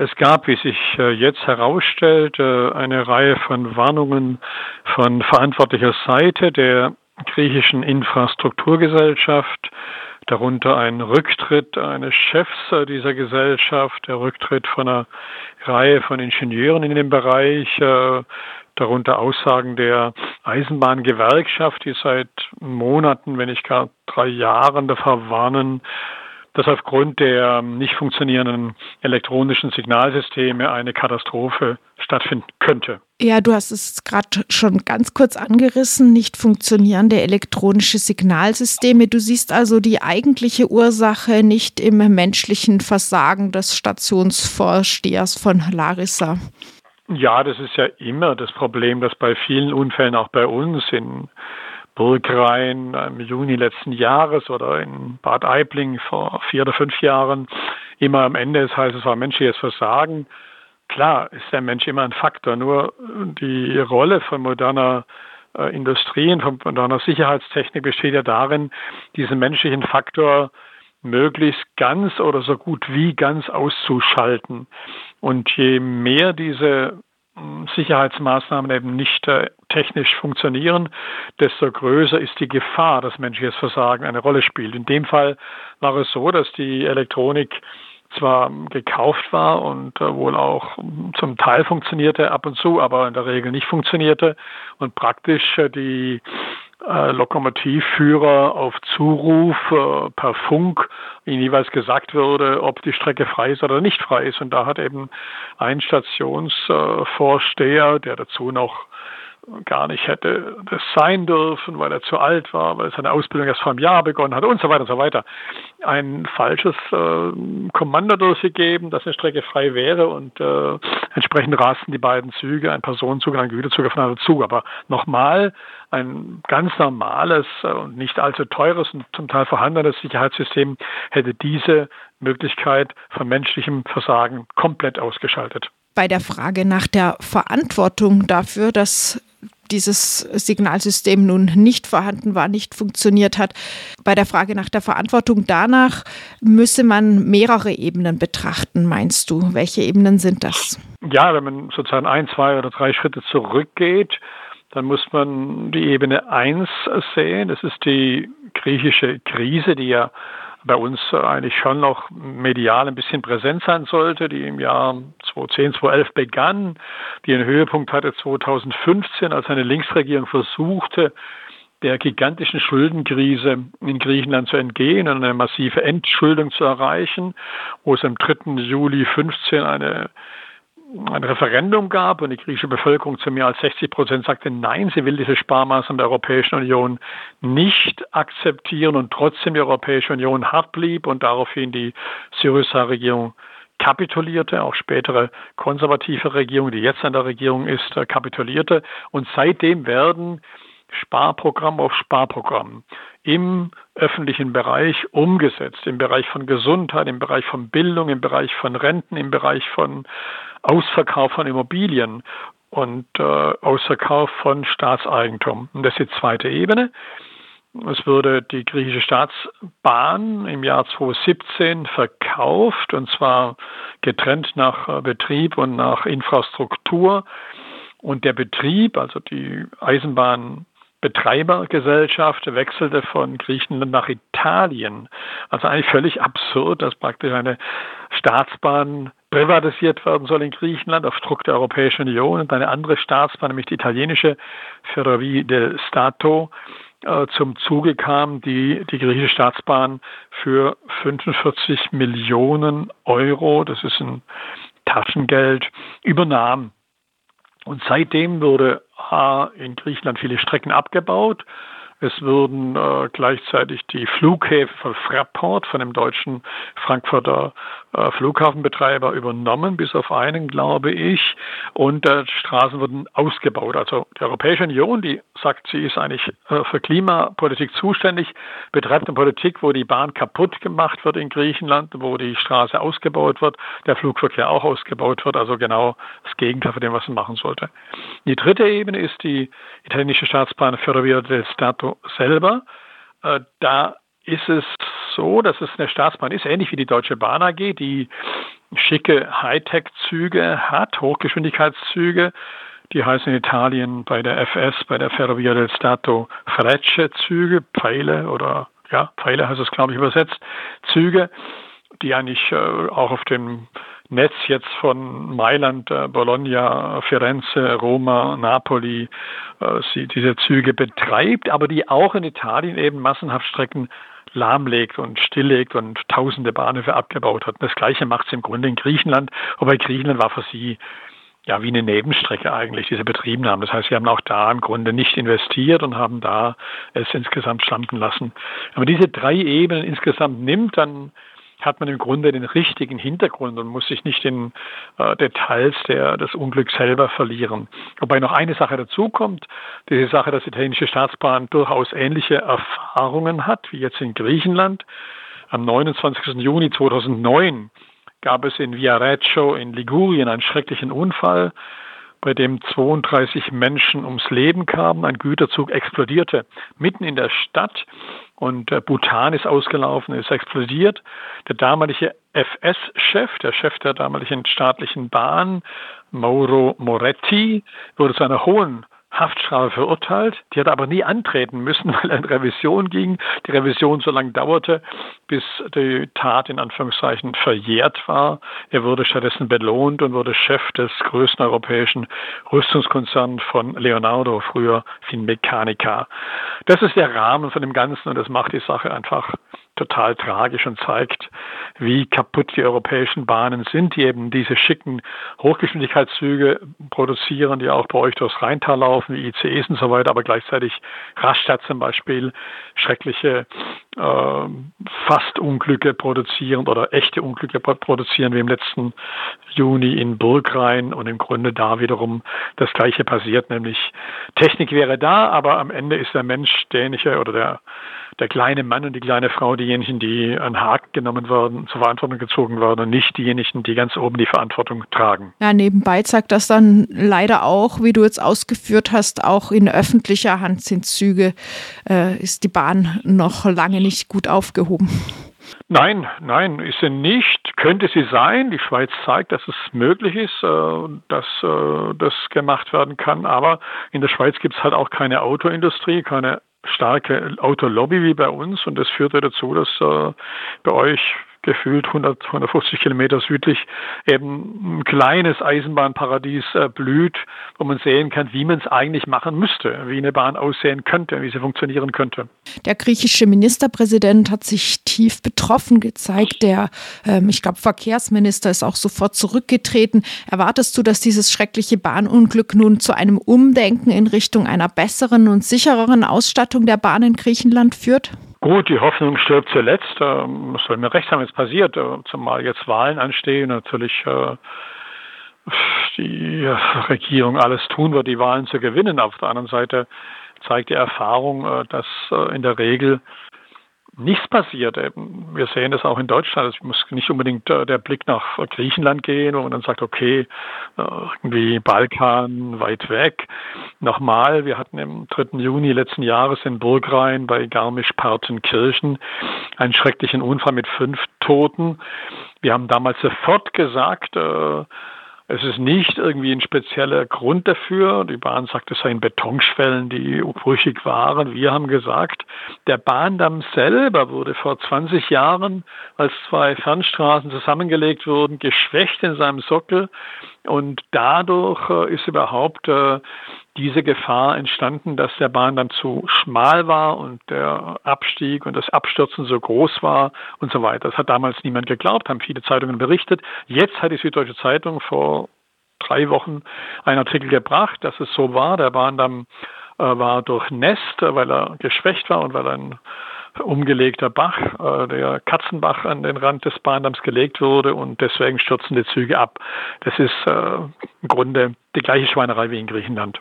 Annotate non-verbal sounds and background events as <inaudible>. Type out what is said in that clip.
Es gab, wie sich äh, jetzt herausstellt, äh, eine Reihe von Warnungen von verantwortlicher Seite der griechischen Infrastrukturgesellschaft, darunter ein Rücktritt eines Chefs äh, dieser Gesellschaft, der Rücktritt von einer Reihe von Ingenieuren in dem Bereich, darunter Aussagen der Eisenbahngewerkschaft, die seit Monaten, wenn nicht gar drei Jahren davor warnen, dass aufgrund der nicht funktionierenden elektronischen Signalsysteme eine Katastrophe stattfinden könnte. Ja, du hast es gerade schon ganz kurz angerissen, nicht funktionierende elektronische Signalsysteme. Du siehst also die eigentliche Ursache nicht im menschlichen Versagen des Stationsvorstehers von Larissa. Ja, das ist ja immer das Problem, dass bei vielen Unfällen auch bei uns in Burgrhein im Juni letzten Jahres oder in Bad Aibling vor vier oder fünf Jahren immer am Ende es heißt, es war menschliches Versagen. Klar ist der Mensch immer ein Faktor, nur die Rolle von moderner äh, Industrie und von moderner Sicherheitstechnik besteht ja darin, diesen menschlichen Faktor möglichst ganz oder so gut wie ganz auszuschalten. Und je mehr diese Sicherheitsmaßnahmen eben nicht äh, technisch funktionieren, desto größer ist die Gefahr, dass menschliches Versagen eine Rolle spielt. In dem Fall war es so, dass die Elektronik zwar gekauft war und äh, wohl auch zum Teil funktionierte ab und zu, aber in der Regel nicht funktionierte und praktisch äh, die äh, Lokomotivführer auf Zuruf äh, per Funk ihnen jeweils gesagt wurde, ob die Strecke frei ist oder nicht frei ist. Und da hat eben ein Stationsvorsteher, der dazu noch gar nicht hätte das sein dürfen, weil er zu alt war, weil seine Ausbildung erst vor einem Jahr begonnen hat und so weiter und so weiter. Ein falsches äh, Kommando durchgegeben, dass eine Strecke frei wäre und äh, entsprechend rasten die beiden Züge, ein Personenzug und ein Güterzug aufeinander zu. Aber nochmal, ein ganz normales äh, und nicht allzu teures und zum Teil vorhandenes Sicherheitssystem hätte diese Möglichkeit von menschlichem Versagen komplett ausgeschaltet bei der Frage nach der Verantwortung dafür, dass dieses Signalsystem nun nicht vorhanden war, nicht funktioniert hat. Bei der Frage nach der Verantwortung danach müsse man mehrere Ebenen betrachten, meinst du? Welche Ebenen sind das? Ja, wenn man sozusagen ein, zwei oder drei Schritte zurückgeht, dann muss man die Ebene 1 sehen. Das ist die griechische Krise, die ja bei uns eigentlich schon noch medial ein bisschen präsent sein sollte, die im Jahr 2010, 2011 begann, die einen Höhepunkt hatte 2015, als eine Linksregierung versuchte, der gigantischen Schuldenkrise in Griechenland zu entgehen und eine massive Entschuldung zu erreichen, wo es am 3. Juli 15 eine ein Referendum gab und die griechische Bevölkerung zu mehr als 60 Prozent sagte, nein, sie will diese Sparmaßnahmen der Europäischen Union nicht akzeptieren und trotzdem die Europäische Union hart blieb und daraufhin die Syriza-Regierung kapitulierte, auch spätere konservative Regierung, die jetzt an der Regierung ist, kapitulierte. Und seitdem werden Sparprogramm auf Sparprogramm im öffentlichen Bereich umgesetzt, im Bereich von Gesundheit, im Bereich von Bildung, im Bereich von Renten, im Bereich von Ausverkauf von Immobilien und äh, Ausverkauf von Staatseigentum. Und das ist die zweite Ebene. Es wurde die griechische Staatsbahn im Jahr 2017 verkauft und zwar getrennt nach äh, Betrieb und nach Infrastruktur. Und der Betrieb, also die Eisenbahn Betreibergesellschaft wechselte von Griechenland nach Italien. Also eigentlich völlig absurd, dass praktisch eine Staatsbahn privatisiert werden soll in Griechenland auf Druck der Europäischen Union und eine andere Staatsbahn, nämlich die italienische Ferrovie del Stato, äh, zum Zuge kam, die die griechische Staatsbahn für 45 Millionen Euro, das ist ein Taschengeld, übernahm. Und seitdem wurde in Griechenland viele Strecken abgebaut. Es wurden äh, gleichzeitig die Flughäfen von Fraport, von dem deutschen Frankfurter äh, Flughafenbetreiber, übernommen, bis auf einen, glaube ich. Und äh, Straßen wurden ausgebaut. Also die Europäische Union, die sagt, sie ist eigentlich äh, für Klimapolitik zuständig, betreibt eine Politik, wo die Bahn kaputt gemacht wird in Griechenland, wo die Straße ausgebaut wird, der Flugverkehr auch ausgebaut wird. Also genau das Gegenteil von dem, was man machen sollte. Die dritte Ebene ist die italienische Staatsbahn Ferrovia del Stato selber. Äh, da ist es so, dass es eine Staatsbahn ist, ähnlich wie die Deutsche Bahn AG, die schicke Hightech-Züge hat, Hochgeschwindigkeitszüge. Die heißen in Italien bei der FS, bei der Ferrovia del Stato Frecce-Züge, Pfeile oder ja, Pfeile heißt es, glaube ich, übersetzt, Züge, die eigentlich äh, auch auf dem Netz jetzt von Mailand, äh, Bologna, Firenze, Roma, Napoli äh, sie diese Züge betreibt, aber die auch in Italien eben massenhaft Strecken lahmlegt und stilllegt und tausende Bahnhöfe abgebaut hat. Das Gleiche macht es im Grunde in Griechenland, wobei Griechenland war für sie ja wie eine Nebenstrecke eigentlich, diese Betriebnahme. Das heißt, sie haben auch da im Grunde nicht investiert und haben da es insgesamt schlampen lassen. Aber diese drei Ebenen insgesamt nimmt, dann hat man im Grunde den richtigen Hintergrund und muss sich nicht in äh, Details der, des Unglücks selber verlieren. Wobei noch eine Sache dazukommt, diese Sache, dass die italienische Staatsbahn durchaus ähnliche Erfahrungen hat, wie jetzt in Griechenland. Am 29. Juni 2009 gab es in Viareggio in Ligurien einen schrecklichen Unfall bei dem 32 Menschen ums Leben kamen. Ein Güterzug explodierte mitten in der Stadt und äh, Bhutan ist ausgelaufen, ist explodiert. Der damalige FS-Chef, der Chef der damaligen staatlichen Bahn, Mauro Moretti, wurde zu einer hohen Haftstrafe verurteilt. Die hat er aber nie antreten müssen, <laughs> weil er in Revision ging. Die Revision so lange dauerte, bis die Tat in Anführungszeichen verjährt war. Er wurde stattdessen belohnt und wurde Chef des größten europäischen Rüstungskonzerns von Leonardo, früher Finmeccanica. Das ist der Rahmen von dem Ganzen und das macht die Sache einfach total tragisch und zeigt, wie kaputt die europäischen Bahnen sind, die eben diese schicken Hochgeschwindigkeitszüge produzieren, die auch bei euch durchs Rheintal laufen, wie ICEs und so weiter, aber gleichzeitig Rastatt zum Beispiel schreckliche äh, Fast-Unglücke produzieren oder echte Unglücke produzieren, wie im letzten Juni in Burgrhein und im Grunde da wiederum das Gleiche passiert, nämlich Technik wäre da, aber am Ende ist der Mensch derjenige oder der der kleine Mann und die kleine Frau diejenigen, die an Haken genommen werden, zur Verantwortung gezogen werden und nicht diejenigen, die ganz oben die Verantwortung tragen. Ja, nebenbei zeigt das dann leider auch, wie du jetzt ausgeführt hast, auch in öffentlicher Hand sind Züge, äh, ist die Bahn noch lange nicht gut aufgehoben. Nein, nein, ist sie nicht. Könnte sie sein. Die Schweiz zeigt, dass es möglich ist, äh, dass äh, das gemacht werden kann. Aber in der Schweiz gibt es halt auch keine Autoindustrie, keine starke Autolobby wie bei uns. Und das führte dazu, dass äh, bei euch gefühlt 100, 150 Kilometer südlich eben ein kleines Eisenbahnparadies äh, blüht, wo man sehen kann, wie man es eigentlich machen müsste, wie eine Bahn aussehen könnte, wie sie funktionieren könnte. Der griechische Ministerpräsident hat sich tief betroffen gezeigt. Der, ähm, ich glaube, Verkehrsminister ist auch sofort zurückgetreten. Erwartest du, dass dieses schreckliche Bahnunglück nun zu einem Umdenken in Richtung einer besseren und sichereren Ausstattung der Bahn in Griechenland führt? Gut, die Hoffnung stirbt zuletzt. Ähm, was soll mir recht haben, jetzt passiert, äh, zumal jetzt Wahlen anstehen, natürlich äh, die Regierung alles tun wird, die Wahlen zu gewinnen. Auf der anderen Seite zeigt die Erfahrung, äh, dass in der Regel nichts passiert. Wir sehen das auch in Deutschland. Es muss nicht unbedingt äh, der Blick nach Griechenland gehen, wo man dann sagt, okay, äh, irgendwie Balkan weit weg. Nochmal, wir hatten im 3. Juni letzten Jahres in Burgrhein bei Garmisch-Partenkirchen einen schrecklichen Unfall mit fünf Toten. Wir haben damals sofort gesagt, äh, es ist nicht irgendwie ein spezieller Grund dafür. Die Bahn sagt, es seien Betonschwellen, die brüchig waren. Wir haben gesagt, der Bahndamm selber wurde vor 20 Jahren, als zwei Fernstraßen zusammengelegt wurden, geschwächt in seinem Sockel. Und dadurch äh, ist überhaupt äh, diese Gefahr entstanden, dass der Bahn dann zu schmal war und der Abstieg und das Abstürzen so groß war und so weiter. Das hat damals niemand geglaubt, haben viele Zeitungen berichtet. Jetzt hat die Süddeutsche Zeitung vor drei Wochen einen Artikel gebracht, dass es so war. Der Bahndamm äh, war durchnässt, weil er geschwächt war und weil ein umgelegter Bach, äh, der Katzenbach, an den Rand des Bahndamms gelegt wurde und deswegen stürzen die Züge ab. Das ist äh, im Grunde die gleiche Schweinerei wie in Griechenland.